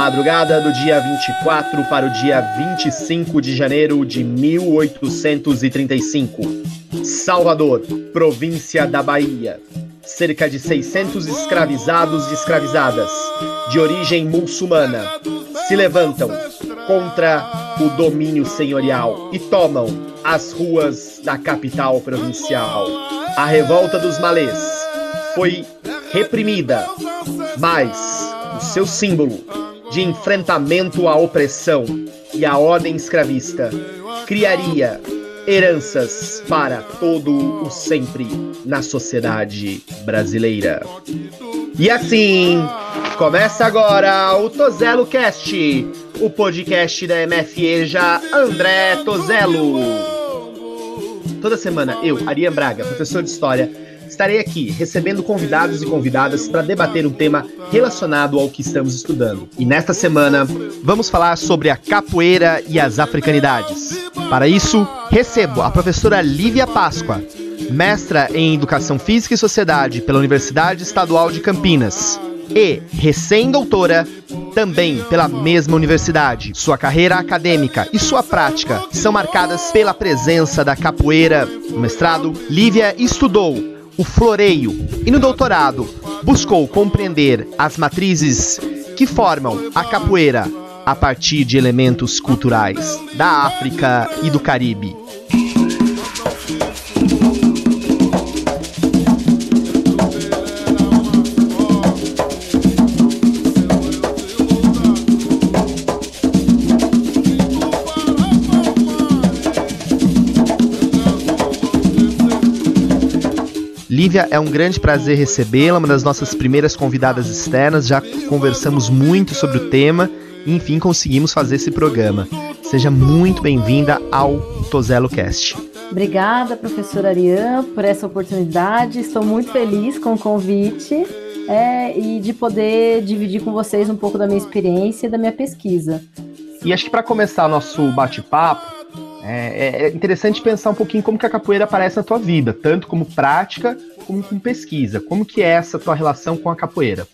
madrugada do dia 24 para o dia 25 de janeiro de 1835. Salvador, província da Bahia. Cerca de 600 escravizados e escravizadas, de origem muçulmana, se levantam contra o domínio senhorial e tomam as ruas da capital provincial. A revolta dos malês foi reprimida, mas o seu símbolo de enfrentamento à opressão e à ordem escravista criaria heranças para todo o sempre na sociedade brasileira. E assim, começa agora o Tozelo Cast, o podcast da MFEJA André Tozelo. Toda semana eu, Ariane Braga, professor de História, estarei aqui recebendo convidados e convidadas para debater um tema relacionado ao que estamos estudando. E nesta semana vamos falar sobre a capoeira e as africanidades. Para isso, recebo a professora Lívia Páscoa, mestra em Educação Física e Sociedade pela Universidade Estadual de Campinas e recém-doutora também pela mesma universidade. Sua carreira acadêmica e sua prática são marcadas pela presença da capoeira. No mestrado, Lívia estudou o floreio e no doutorado buscou compreender as matrizes que formam a capoeira a partir de elementos culturais da África e do Caribe. Lívia, é um grande prazer recebê-la, uma das nossas primeiras convidadas externas. Já conversamos muito sobre o tema e, enfim, conseguimos fazer esse programa. Seja muito bem-vinda ao Tozelo Cast. Obrigada, professora Ariane, por essa oportunidade. Estou muito feliz com o convite é, e de poder dividir com vocês um pouco da minha experiência e da minha pesquisa. E acho que para começar nosso bate-papo, é, é, é, interessante pensar um pouquinho como que a capoeira aparece na tua vida, tanto como prática como com pesquisa. Como que é essa tua relação com a capoeira?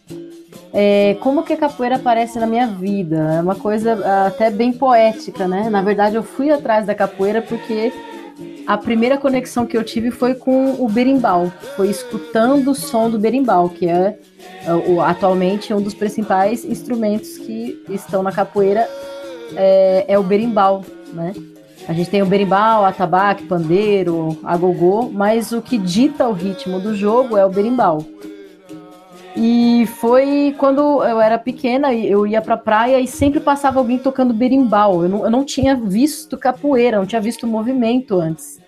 É, como que a capoeira aparece na minha vida? É uma coisa até bem poética, né? Na verdade, eu fui atrás da capoeira porque a primeira conexão que eu tive foi com o berimbau, foi escutando o som do berimbau, que é, é atualmente um dos principais instrumentos que estão na capoeira, é, é o berimbau, né? A gente tem o berimbau, atabaque, pandeiro, agogô, mas o que dita o ritmo do jogo é o berimbau. E foi quando eu era pequena, eu ia pra praia e sempre passava alguém tocando berimbau. Eu não, eu não tinha visto capoeira, não tinha visto movimento antes.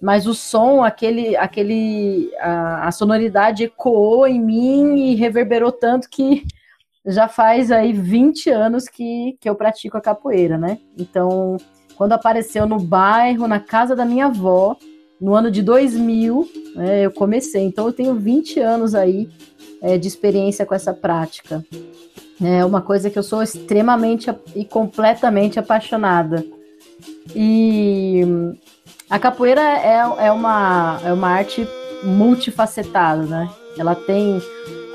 Mas o som, aquele, aquele, a, a sonoridade ecoou em mim e reverberou tanto que já faz aí 20 anos que, que eu pratico a capoeira, né? Então, quando apareceu no bairro, na casa da minha avó, no ano de 2000, né, eu comecei. Então eu tenho 20 anos aí é, de experiência com essa prática. É uma coisa que eu sou extremamente e completamente apaixonada. E a capoeira é, é, uma, é uma arte multifacetada, né? Ela tem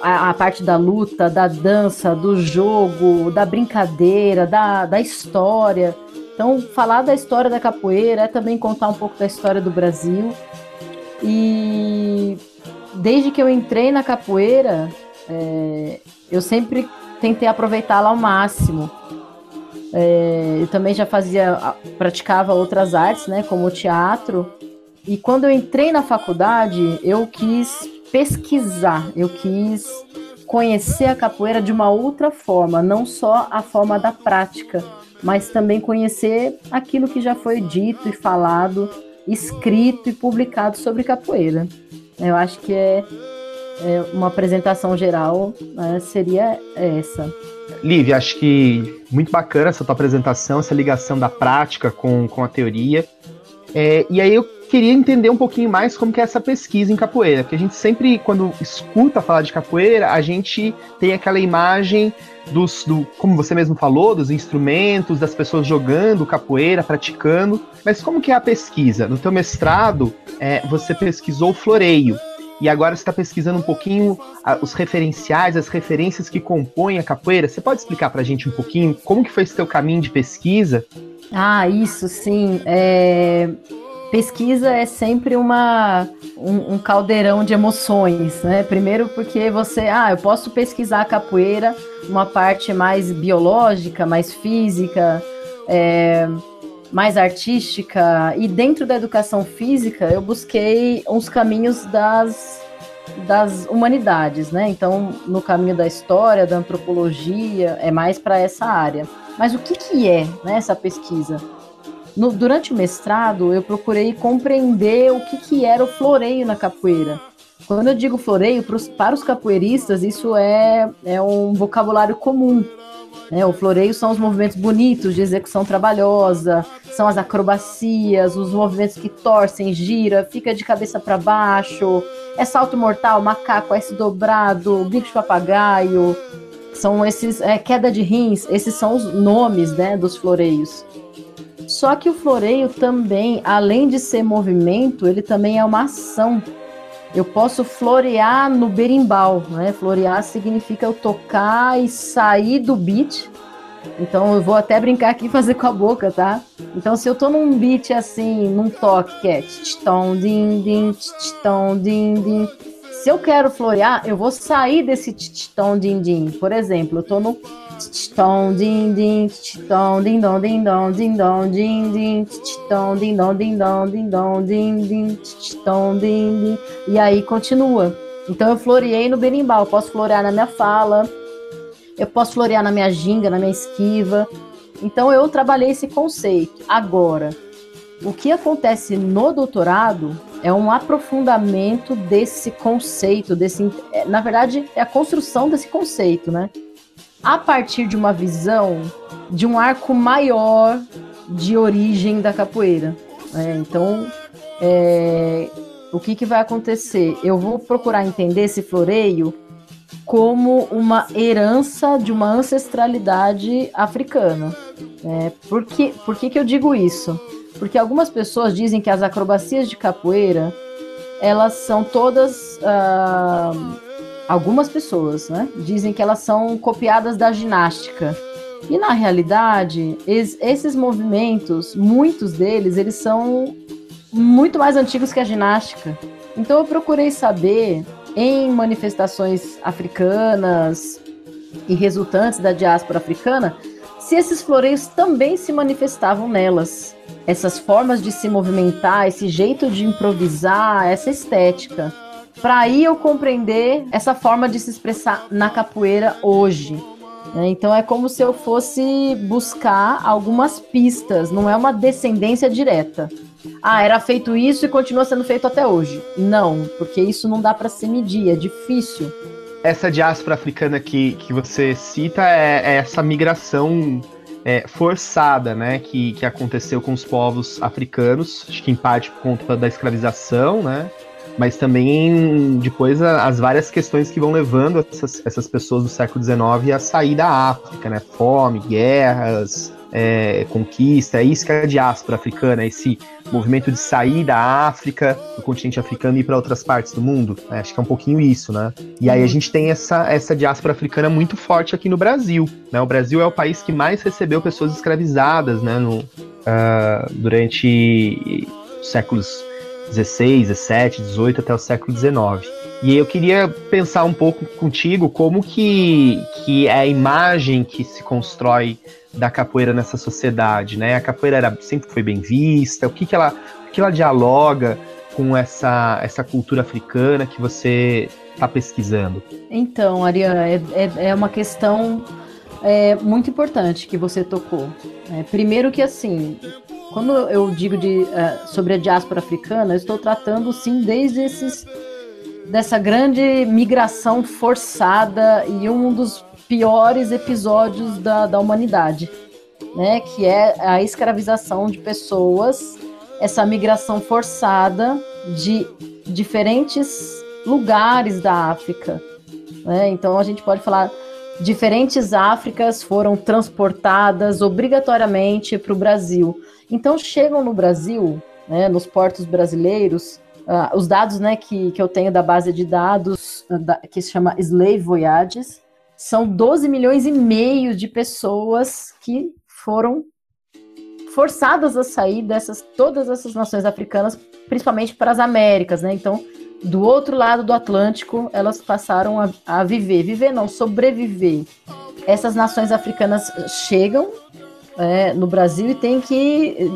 a, a, parte da luta, da dança, do jogo, da brincadeira, da, da história. Então, falar da história da capoeira é também contar um pouco da história do Brasil. E desde que eu entrei na capoeira, é, eu sempre tentei aproveitá-la ao máximo. É, eu também já fazia, praticava outras artes, né, como o teatro. E quando eu entrei na faculdade, eu quis pesquisar, eu quis conhecer a capoeira de uma outra forma, não só a forma da prática mas também conhecer aquilo que já foi dito e falado, escrito e publicado sobre capoeira. Eu acho que é, é uma apresentação geral né, seria essa. Lívia, acho que muito bacana essa tua apresentação, essa ligação da prática com, com a teoria. É, e aí eu queria entender um pouquinho mais como que é essa pesquisa em capoeira, porque a gente sempre, quando escuta falar de capoeira, a gente tem aquela imagem dos, do, como você mesmo falou, dos instrumentos, das pessoas jogando capoeira, praticando. Mas como que é a pesquisa? No teu mestrado, é, você pesquisou floreio. e agora você está pesquisando um pouquinho os referenciais, as referências que compõem a capoeira. Você pode explicar para a gente um pouquinho como que foi esse teu caminho de pesquisa? Ah, isso sim. É... Pesquisa é sempre uma, um, um, caldeirão de emoções, né? Primeiro porque você, ah, eu posso pesquisar a capoeira, uma parte mais biológica, mais física, é, mais artística, e dentro da educação física eu busquei uns caminhos das, das humanidades, né? Então, no caminho da história, da antropologia, é mais para essa área. Mas o que, que é né, essa pesquisa? No, durante o mestrado, eu procurei compreender o que, que era o floreio na capoeira. Quando eu digo floreio, pros, para os capoeiristas, isso é, é um vocabulário comum. Né? O floreio são os movimentos bonitos de execução trabalhosa, são as acrobacias, os movimentos que torcem, gira, fica de cabeça para baixo, é salto mortal, macaco, S dobrado, bico de papagaio, são esses é, queda de rins, esses são os nomes né, dos floreios. Só que o floreio também, além de ser movimento, ele também é uma ação. Eu posso florear no berimbau, né? Florear significa eu tocar e sair do beat. Então eu vou até brincar aqui e fazer com a boca, tá? Então se eu tô num beat assim, num toque que é tchitão, din, din, tchitão, din, din. Se eu quero florear, eu vou sair desse tchitão, din, din. Por exemplo, eu tô no tchitão, din, din, tchitão, din, dom, din, dom, din, dom, din, din, tchitão, din, dom, din, dom, din, dom, din, din, tchitão, din, din. E aí continua. Então eu floreei no berimbau, posso florear na minha fala, eu posso florear na minha ginga, na minha esquiva. Então eu trabalhei esse conceito. Agora, o que acontece no doutorado é um aprofundamento desse conceito, desse, na verdade, é a construção desse conceito, né? A partir de uma visão de um arco maior de origem da capoeira. Né? Então, é, o que, que vai acontecer? Eu vou procurar entender esse floreio como uma herança de uma ancestralidade africana. É, por que, por que, que eu digo isso? Porque algumas pessoas dizem que as acrobacias de capoeira elas são todas. Uh, algumas pessoas né, dizem que elas são copiadas da ginástica. E na realidade, es, esses movimentos, muitos deles, eles são muito mais antigos que a ginástica. Então eu procurei saber em manifestações africanas e resultantes da diáspora africana, se esses floreios também se manifestavam nelas. Essas formas de se movimentar, esse jeito de improvisar, essa estética. Para aí eu compreender essa forma de se expressar na capoeira hoje. Né? Então é como se eu fosse buscar algumas pistas, não é uma descendência direta ah, era feito isso e continua sendo feito até hoje. Não, porque isso não dá para se medir, é difícil. Essa diáspora africana que, que você cita é, é essa migração é, forçada, né, que, que aconteceu com os povos africanos, acho que em parte por conta da escravização, né, mas também depois as várias questões que vão levando essas, essas pessoas do século XIX a sair da África, né, fome, guerras, é, conquista, é isso que é a diáspora africana, esse movimento de sair da África, do continente africano e ir para outras partes do mundo. É, acho que é um pouquinho isso, né? E aí a gente tem essa, essa diáspora africana muito forte aqui no Brasil. Né? O Brasil é o país que mais recebeu pessoas escravizadas né? no, uh, durante séculos 16, 17, 18 até o século 19. E eu queria pensar um pouco contigo como que, que é a imagem que se constrói da capoeira nessa sociedade, né? A capoeira era, sempre foi bem vista, o que, que, ela, o que ela dialoga com essa, essa cultura africana que você está pesquisando? Então, Ariana, é, é, é uma questão é, muito importante que você tocou. É, primeiro que assim, quando eu digo de, uh, sobre a diáspora africana, eu estou tratando sim desde esses dessa grande migração forçada e um dos piores episódios da, da humanidade, né? Que é a escravização de pessoas, essa migração forçada de diferentes lugares da África. Né? Então a gente pode falar diferentes Áfricas foram transportadas obrigatoriamente para o Brasil. Então chegam no Brasil, né, nos portos brasileiros, uh, os dados né, que, que eu tenho da base de dados, uh, da, que se chama Slave Voyages, são 12 milhões e meio de pessoas que foram forçadas a sair dessas todas essas nações africanas, principalmente para as Américas, né? Então, do outro lado do Atlântico, elas passaram a, a viver, viver não, sobreviver. Essas nações africanas chegam é, no Brasil e têm que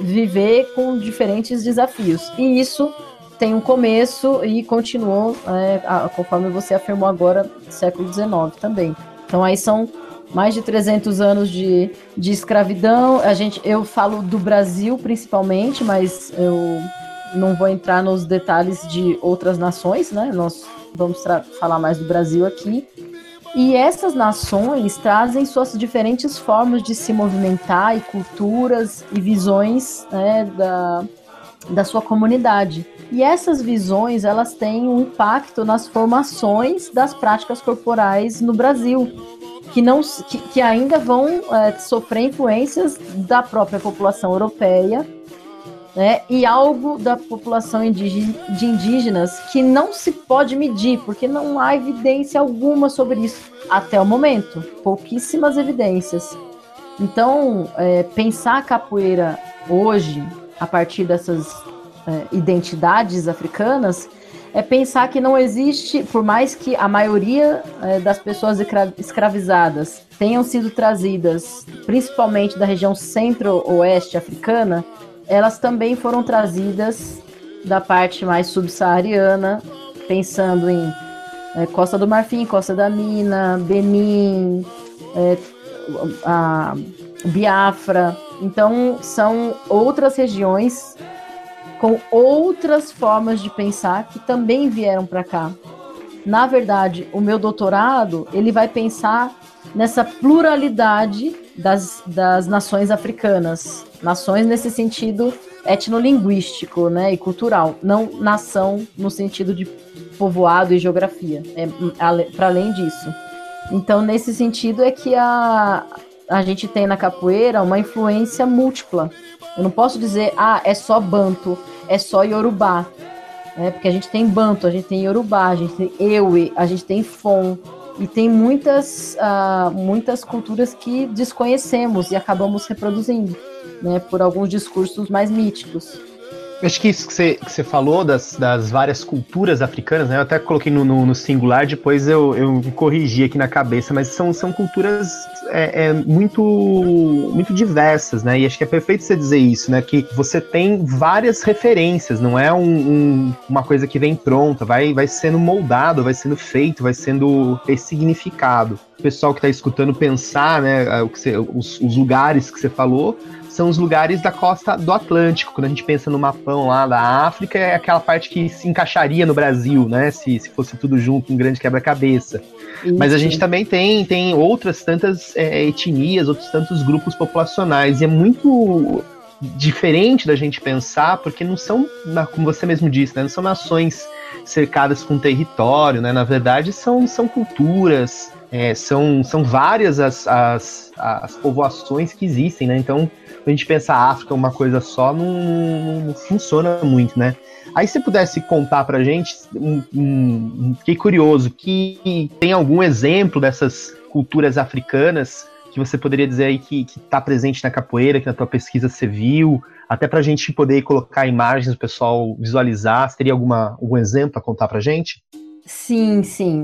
viver com diferentes desafios. E isso tem um começo e continuou, é, conforme você afirmou agora, século XIX também. Então aí são mais de 300 anos de, de escravidão. A gente, eu falo do Brasil principalmente, mas eu não vou entrar nos detalhes de outras nações, né? Nós vamos falar mais do Brasil aqui. E essas nações trazem suas diferentes formas de se movimentar e culturas e visões né, da, da sua comunidade. E essas visões elas têm um impacto nas formações das práticas corporais no Brasil que, não, que, que ainda vão é, sofrer influências da própria população europeia né, e algo da população de indígenas que não se pode medir, porque não há evidência alguma sobre isso até o momento, pouquíssimas evidências. Então, é, pensar a capoeira hoje, a partir dessas é, identidades africanas, é pensar que não existe, por mais que a maioria é, das pessoas escravizadas tenham sido trazidas, principalmente da região centro-oeste africana, elas também foram trazidas da parte mais subsaariana, pensando em é, Costa do Marfim, Costa da Mina, Benin, é, a Biafra. Então, são outras regiões com outras formas de pensar que também vieram para cá. Na verdade, o meu doutorado ele vai pensar nessa pluralidade das, das nações africanas, nações nesse sentido etnolinguístico, né, e cultural, não nação no sentido de povoado e geografia, é para além disso. Então, nesse sentido é que a, a gente tem na capoeira uma influência múltipla eu não posso dizer, ah, é só Banto, é só Yorubá. Né? Porque a gente tem Banto, a gente tem Yorubá, a gente tem Ewe, a gente tem Fon. E tem muitas, uh, muitas culturas que desconhecemos e acabamos reproduzindo, né? Por alguns discursos mais míticos. Acho que isso que você, que você falou das, das várias culturas africanas, né? Eu até coloquei no, no, no singular, depois eu, eu corrigi aqui na cabeça, mas são, são culturas é, é, muito, muito diversas, né? E acho que é perfeito você dizer isso, né? Que você tem várias referências, não é um, um, uma coisa que vem pronta, vai, vai sendo moldado, vai sendo feito, vai sendo ressignificado. O pessoal que está escutando pensar, né? Os, os lugares que você falou, são os lugares da costa do Atlântico. Quando a gente pensa no mapão lá da África, é aquela parte que se encaixaria no Brasil, né? Se, se fosse tudo junto, um grande quebra-cabeça. Mas a gente também tem, tem outras tantas é, etnias, outros tantos grupos populacionais. E é muito diferente da gente pensar, porque não são, como você mesmo disse, né, não são nações cercadas com território, né? Na verdade, são, são culturas, é, são, são várias as, as, as povoações que existem, né? Então, a gente pensa a África uma coisa só, não, não, funciona muito, né? Aí se pudesse contar pra gente, um, um, fiquei curioso, que tem algum exemplo dessas culturas africanas que você poderia dizer aí que está presente na capoeira, que na tua pesquisa você viu, até para a gente poder colocar imagens, o pessoal visualizar, você teria alguma, algum exemplo a contar para gente? Sim, sim.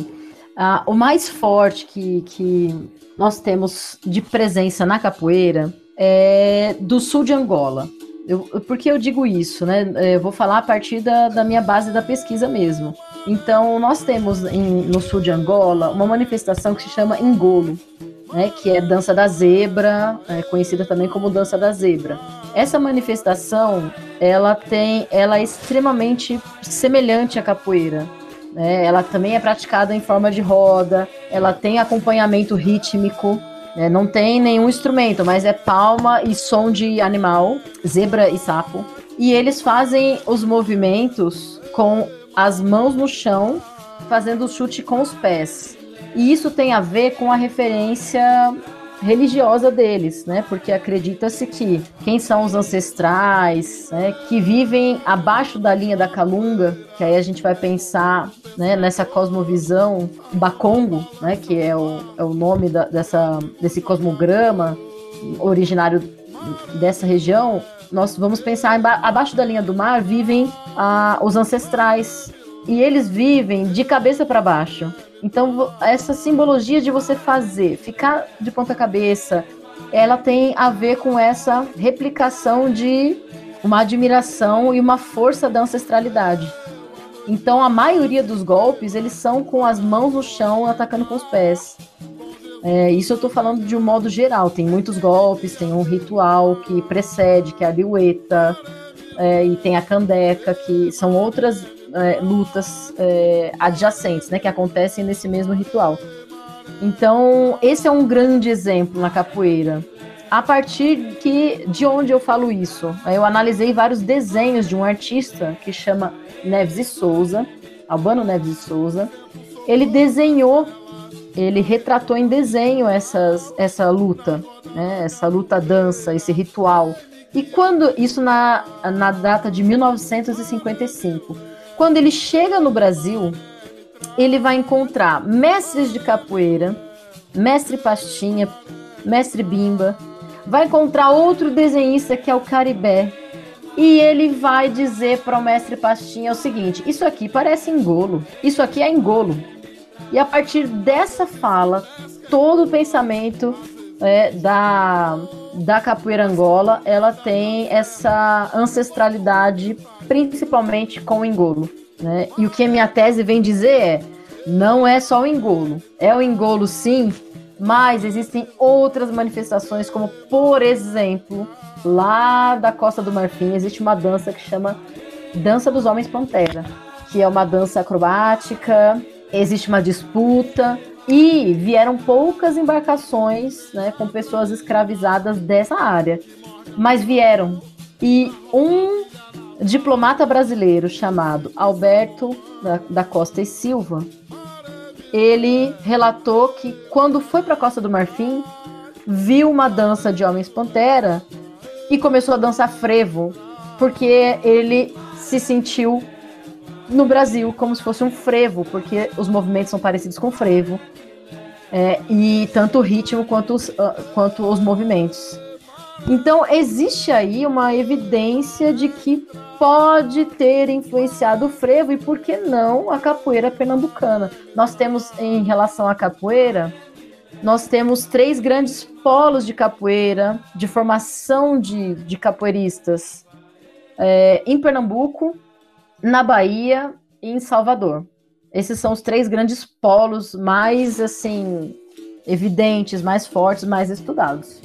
Uh, o mais forte que, que nós temos de presença na capoeira é, do sul de Angola. Eu, por que eu digo isso? Né? Eu vou falar a partir da, da minha base da pesquisa mesmo. Então, nós temos em, no sul de Angola uma manifestação que se chama Engolo, né, que é dança da zebra, é conhecida também como dança da zebra. Essa manifestação, ela tem, ela é extremamente semelhante à capoeira. Né? Ela também é praticada em forma de roda, ela tem acompanhamento rítmico, é, não tem nenhum instrumento, mas é palma e som de animal, zebra e sapo. E eles fazem os movimentos com as mãos no chão, fazendo o chute com os pés. E isso tem a ver com a referência religiosa deles, né? Porque acredita-se que quem são os ancestrais, né, que vivem abaixo da linha da Calunga, que aí a gente vai pensar né, nessa cosmovisão Bakongo, né, que é o, é o nome da, dessa, desse cosmograma originário dessa região, nós vamos pensar abaixo da linha do mar vivem ah, os ancestrais e eles vivem de cabeça para baixo. Então essa simbologia de você fazer, ficar de ponta cabeça, ela tem a ver com essa replicação de uma admiração e uma força da ancestralidade. Então a maioria dos golpes eles são com as mãos no chão atacando com os pés. É, isso eu estou falando de um modo geral. Tem muitos golpes, tem um ritual que precede, que é a liueta, é, e tem a candeca, que são outras é, lutas é, adjacentes, né, que acontecem nesse mesmo ritual. Então, esse é um grande exemplo na capoeira. A partir que, de onde eu falo isso? Eu analisei vários desenhos de um artista que chama Neves e Souza, Albano Neves e Souza. Ele desenhou ele retratou em desenho essas, essa luta, né? essa luta dança, esse ritual. E quando isso na, na data de 1955, quando ele chega no Brasil, ele vai encontrar mestres de capoeira, mestre Pastinha, mestre Bimba, vai encontrar outro desenhista que é o Caribé, e ele vai dizer para o mestre Pastinha o seguinte: Isso aqui parece engolo, isso aqui é engolo. E a partir dessa fala, todo o pensamento é, da, da capoeira angola, ela tem essa ancestralidade, principalmente com o engolo. Né? E o que a minha tese vem dizer é, não é só o engolo. É o engolo sim, mas existem outras manifestações, como por exemplo, lá da Costa do Marfim existe uma dança que chama Dança dos Homens Pantera, que é uma dança acrobática existe uma disputa e vieram poucas embarcações né, com pessoas escravizadas dessa área. Mas vieram. E um diplomata brasileiro chamado Alberto da, da Costa e Silva, ele relatou que quando foi para a Costa do Marfim, viu uma dança de homens pantera e começou a dançar frevo, porque ele se sentiu no Brasil como se fosse um frevo, porque os movimentos são parecidos com frevo. É, e tanto o ritmo quanto os, uh, quanto os movimentos. Então, existe aí uma evidência de que pode ter influenciado o frevo e, por que não, a capoeira pernambucana. Nós temos, em relação à capoeira, nós temos três grandes polos de capoeira, de formação de, de capoeiristas. É, em Pernambuco, na Bahia e em Salvador. Esses são os três grandes polos mais assim evidentes, mais fortes, mais estudados.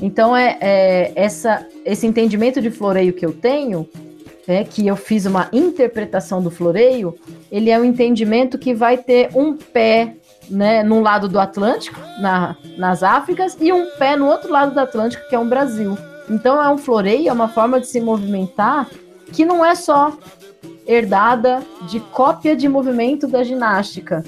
Então é, é essa, esse entendimento de floreio que eu tenho, é, que eu fiz uma interpretação do floreio, ele é um entendimento que vai ter um pé né, num lado do Atlântico, na, nas Áfricas, e um pé no outro lado do Atlântico, que é o Brasil. Então é um floreio, é uma forma de se movimentar que não é só herdada de cópia de movimento da ginástica,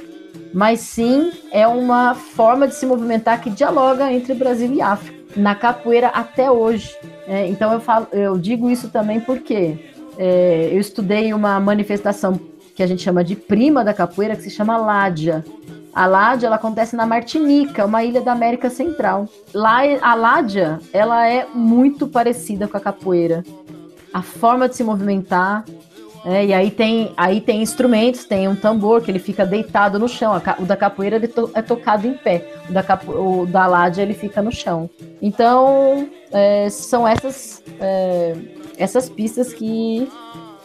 mas sim é uma forma de se movimentar que dialoga entre Brasil e África, na capoeira até hoje. É, então eu, falo, eu digo isso também porque é, eu estudei uma manifestação que a gente chama de prima da capoeira, que se chama Ládia. A Ládia ela acontece na Martinica, uma ilha da América Central. Lá a Ládia ela é muito parecida com a capoeira. A forma de se movimentar, é, e aí tem, aí tem instrumentos, tem um tambor que ele fica deitado no chão. O da capoeira ele to, é tocado em pé. O da, da ládia ele fica no chão. Então, é, são essas, é, essas pistas que,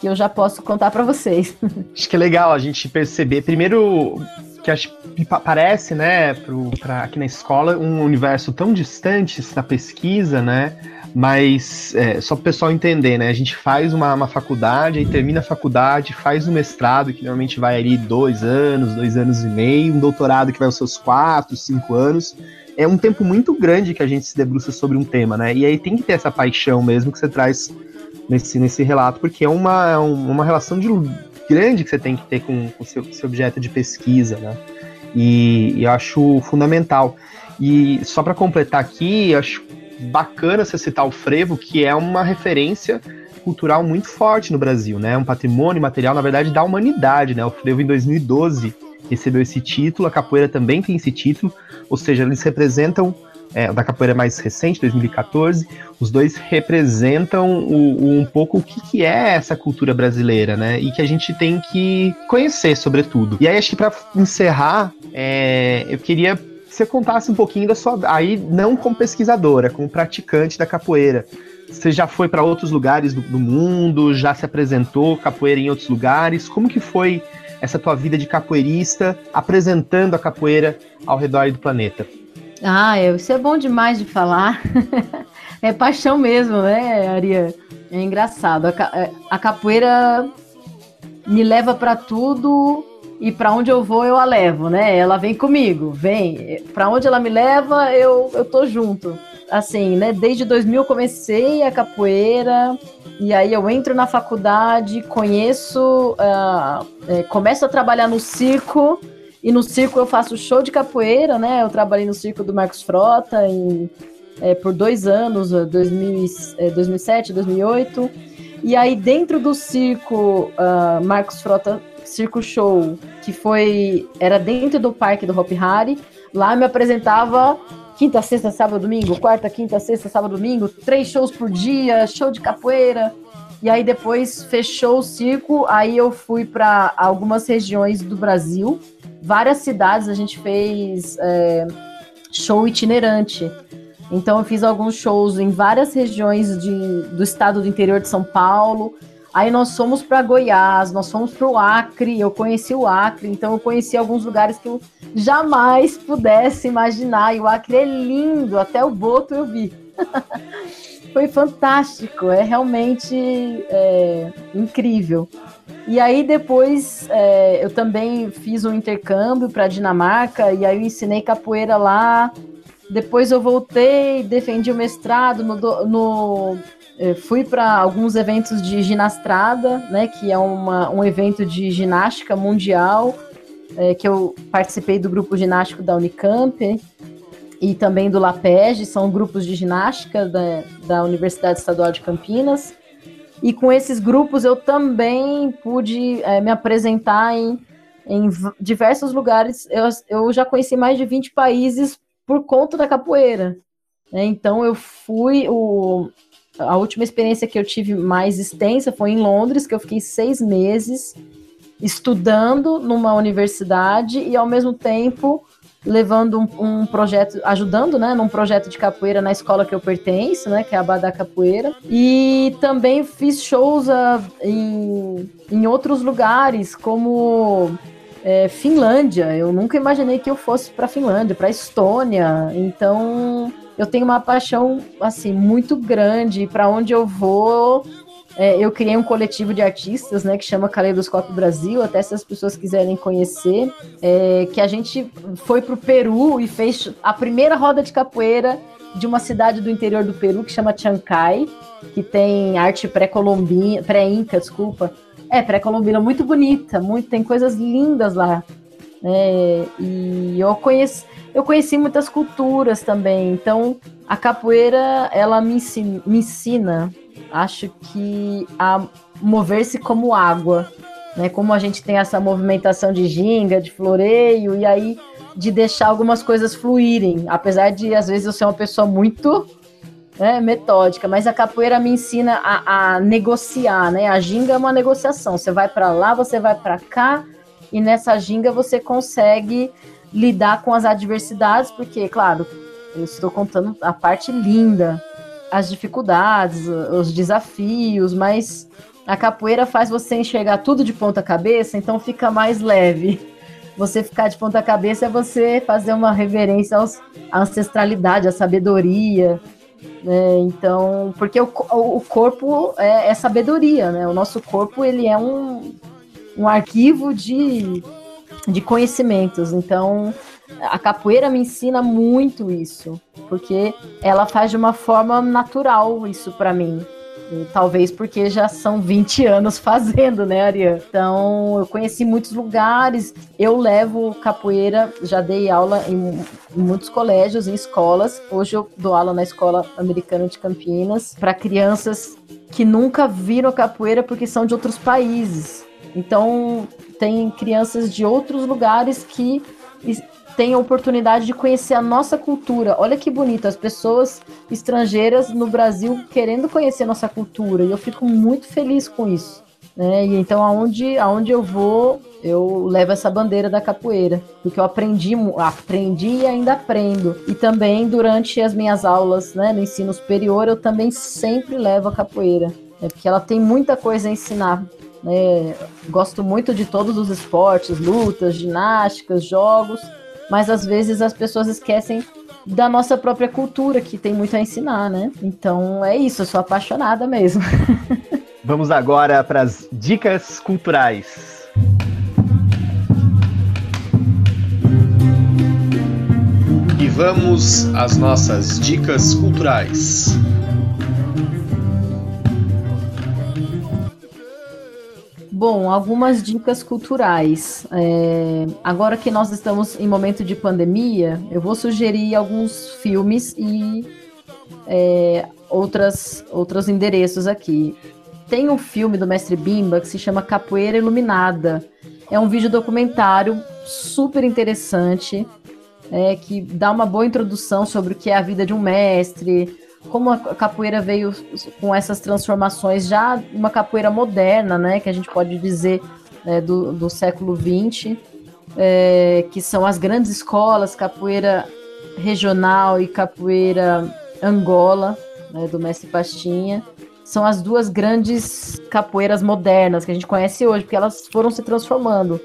que eu já posso contar para vocês. Acho que é legal a gente perceber, primeiro, que acho que parece, né, para aqui na escola, um universo tão distante da pesquisa, né? Mas é, só para o pessoal entender, né? A gente faz uma, uma faculdade, aí termina a faculdade, faz o um mestrado, que normalmente vai ali dois anos, dois anos e meio, um doutorado que vai aos seus quatro, cinco anos. É um tempo muito grande que a gente se debruça sobre um tema, né? E aí tem que ter essa paixão mesmo que você traz nesse, nesse relato, porque é uma, é uma relação de, grande que você tem que ter com o seu, seu objeto de pesquisa, né? E, e eu acho fundamental. E só para completar aqui, acho bacana você citar o frevo, que é uma referência cultural muito forte no Brasil, né? Um patrimônio material, na verdade, da humanidade, né? O frevo em 2012 recebeu esse título, a capoeira também tem esse título, ou seja, eles representam é, da capoeira mais recente, 2014, os dois representam o, o, um pouco o que, que é essa cultura brasileira, né? E que a gente tem que conhecer, sobretudo. E aí, acho que para encerrar, é, eu queria você contasse um pouquinho da sua. Aí, não como pesquisadora, como praticante da capoeira. Você já foi para outros lugares do, do mundo, já se apresentou capoeira em outros lugares? Como que foi essa tua vida de capoeirista apresentando a capoeira ao redor do planeta? Ah, isso é bom demais de falar. é paixão mesmo, né, Aria? É engraçado. A, é, a capoeira me leva para tudo e para onde eu vou eu a levo, né? Ela vem comigo, vem. Para onde ela me leva, eu, eu tô junto. Assim, né? Desde 2000 eu comecei a capoeira e aí eu entro na faculdade, conheço, uh, é, começo a trabalhar no circo e no circo eu faço show de capoeira, né? Eu trabalhei no circo do Marcos Frota em, é, por dois anos, 2000, é, 2007, 2008. E aí dentro do circo uh, Marcos Frota Circo Show, que foi era dentro do parque do Hop Hari, lá me apresentava quinta, sexta, sábado, domingo, quarta, quinta, sexta, sábado, domingo, três shows por dia, show de capoeira. E aí depois fechou o circo, aí eu fui para algumas regiões do Brasil, várias cidades a gente fez é, show itinerante. Então eu fiz alguns shows em várias regiões de, do estado do interior de São Paulo. Aí nós fomos para Goiás, nós fomos para o Acre, eu conheci o Acre, então eu conheci alguns lugares que eu jamais pudesse imaginar. E o Acre é lindo, até o Boto eu vi. Foi fantástico, é realmente é, incrível. E aí depois é, eu também fiz um intercâmbio para Dinamarca e aí eu ensinei capoeira lá. Depois eu voltei, defendi o mestrado no, no é, fui para alguns eventos de ginastrada, né, que é uma, um evento de ginástica mundial, é, que eu participei do grupo ginástico da Unicamp e também do LAPEG, são grupos de ginástica da, da Universidade Estadual de Campinas. E com esses grupos eu também pude é, me apresentar em, em diversos lugares. Eu, eu já conheci mais de 20 países por conta da capoeira. Né? Então eu fui. O, a última experiência que eu tive mais extensa foi em Londres, que eu fiquei seis meses estudando numa universidade e ao mesmo tempo levando um, um, projeto, ajudando, né, num projeto de capoeira na escola que eu pertenço, né, que é a Badá Capoeira. E também fiz shows uh, em, em outros lugares, como é, Finlândia. Eu nunca imaginei que eu fosse para Finlândia, para Estônia. Então, eu tenho uma paixão assim muito grande para onde eu vou é, eu criei um coletivo de artistas, né, que chama Caleidoscópio Brasil, até se as pessoas quiserem conhecer, é, que a gente foi para o Peru e fez a primeira roda de capoeira de uma cidade do interior do Peru que chama Chancay, que tem arte pré-colombina, pré-inca, desculpa. É, pré-colombina, muito bonita, muito, tem coisas lindas lá. É, e eu conheci, eu conheci muitas culturas também, então a capoeira, ela me ensina, me ensina acho que a mover-se como água, né? Como a gente tem essa movimentação de ginga, de floreio, e aí de deixar algumas coisas fluírem, apesar de às vezes eu ser uma pessoa muito né, metódica, mas a capoeira me ensina a, a negociar, né? A ginga é uma negociação. Você vai para lá, você vai para cá, e nessa ginga você consegue lidar com as adversidades, porque, claro, eu estou contando a parte linda, as dificuldades, os desafios, mas a capoeira faz você enxergar tudo de ponta cabeça, então fica mais leve. Você ficar de ponta cabeça é você fazer uma reverência aos, à ancestralidade, à sabedoria. Né? Então, porque o, o corpo é, é, sabedoria, né? O nosso corpo ele é um, um arquivo de, de conhecimentos. Então, a capoeira me ensina muito isso, porque ela faz de uma forma natural isso para mim. talvez porque já são 20 anos fazendo, né, Ariane? Então, eu conheci muitos lugares. Eu levo capoeira, já dei aula em muitos colégios, em escolas. Hoje eu dou aula na Escola Americana de Campinas para crianças que nunca viram capoeira porque são de outros países. Então, tem crianças de outros lugares que têm a oportunidade de conhecer a nossa cultura. Olha que bonito, as pessoas estrangeiras no Brasil querendo conhecer a nossa cultura. E eu fico muito feliz com isso. Né? E então, aonde, aonde eu vou, eu levo essa bandeira da capoeira, porque eu aprendi, aprendi e ainda aprendo. E também durante as minhas aulas, né, no ensino superior, eu também sempre levo a capoeira, né, porque ela tem muita coisa a ensinar. Né? Gosto muito de todos os esportes, lutas, ginásticas, jogos, mas às vezes as pessoas esquecem da nossa própria cultura, que tem muito a ensinar, né? Então é isso, eu sou apaixonada mesmo. Vamos agora para as dicas culturais. E vamos às nossas dicas culturais. Bom, algumas dicas culturais. É, agora que nós estamos em momento de pandemia, eu vou sugerir alguns filmes e é, outras, outros endereços aqui. Tem um filme do Mestre Bimba que se chama Capoeira Iluminada. É um vídeo documentário super interessante, é, que dá uma boa introdução sobre o que é a vida de um mestre, como a capoeira veio com essas transformações, já uma capoeira moderna, né, que a gente pode dizer é, do, do século XX, é, que são as grandes escolas, capoeira regional e capoeira Angola, né, do mestre Pastinha, são as duas grandes capoeiras modernas que a gente conhece hoje, porque elas foram se transformando.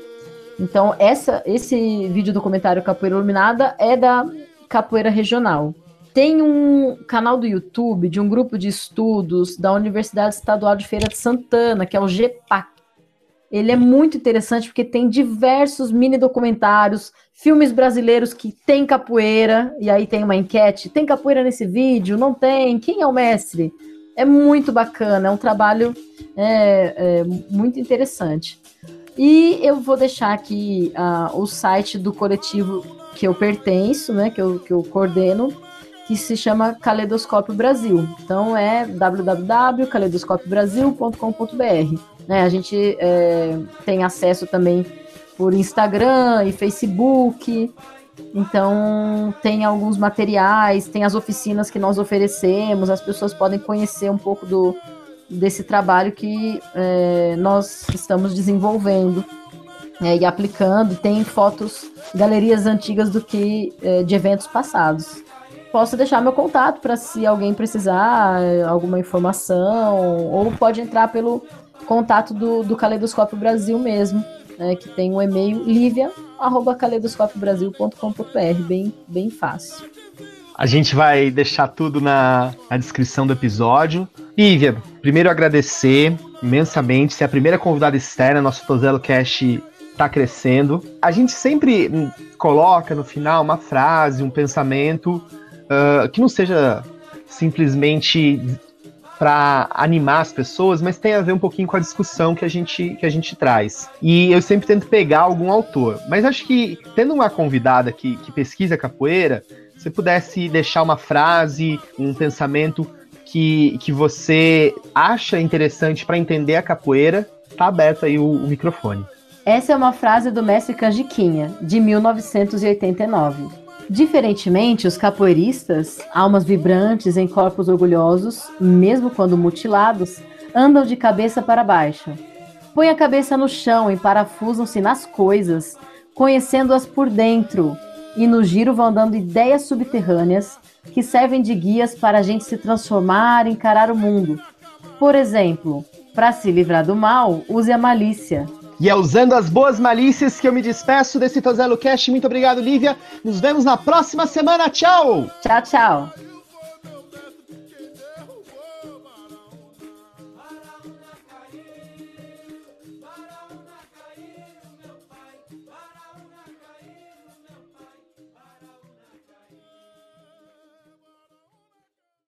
Então, essa, esse vídeo documentário Capoeira Iluminada é da capoeira regional. Tem um canal do YouTube de um grupo de estudos da Universidade Estadual de Feira de Santana, que é o GEPAC. Ele é muito interessante porque tem diversos mini documentários, filmes brasileiros que tem capoeira, e aí tem uma enquete: tem capoeira nesse vídeo? Não tem? Quem é o mestre? É muito bacana, é um trabalho é, é, muito interessante. E eu vou deixar aqui uh, o site do coletivo que eu pertenço, né, que eu, que eu coordeno, que se chama Caleidoscópio Brasil. Então é www.caleidoscopiobrasil.com.br. Né, a gente é, tem acesso também por Instagram e Facebook. Então tem alguns materiais, tem as oficinas que nós oferecemos, as pessoas podem conhecer um pouco do, desse trabalho que é, nós estamos desenvolvendo é, e aplicando. Tem fotos, galerias antigas do que é, de eventos passados posso deixar meu contato para se alguém precisar eh, alguma informação, ou pode entrar pelo contato do, do Caleidoscópio Brasil mesmo, né, que tem um e-mail livia.caleidoscopiobrasil.com.br, bem, bem fácil. A gente vai deixar tudo na, na descrição do episódio. Lívia, primeiro agradecer imensamente, ser a primeira convidada externa, nosso Tozelo Cash está crescendo. A gente sempre hum, coloca no final uma frase, um pensamento uh, que não seja simplesmente para animar as pessoas, mas tem a ver um pouquinho com a discussão que a gente que a gente traz. E eu sempre tento pegar algum autor, mas acho que tendo uma convidada que, que pesquisa capoeira, se pudesse deixar uma frase, um pensamento que, que você acha interessante para entender a capoeira, tá aberto aí o, o microfone. Essa é uma frase do mestre Canjiquinha, de 1989. Diferentemente, os capoeiristas, almas vibrantes em corpos orgulhosos, mesmo quando mutilados, andam de cabeça para baixo. Põem a cabeça no chão e parafusam-se nas coisas, conhecendo-as por dentro, e no giro vão dando ideias subterrâneas que servem de guias para a gente se transformar e encarar o mundo. Por exemplo, para se livrar do mal, use a malícia. E é usando as boas malícias que eu me despeço desse Tozelo Cash. Muito obrigado, Lívia. Nos vemos na próxima semana. Tchau! Tchau, tchau.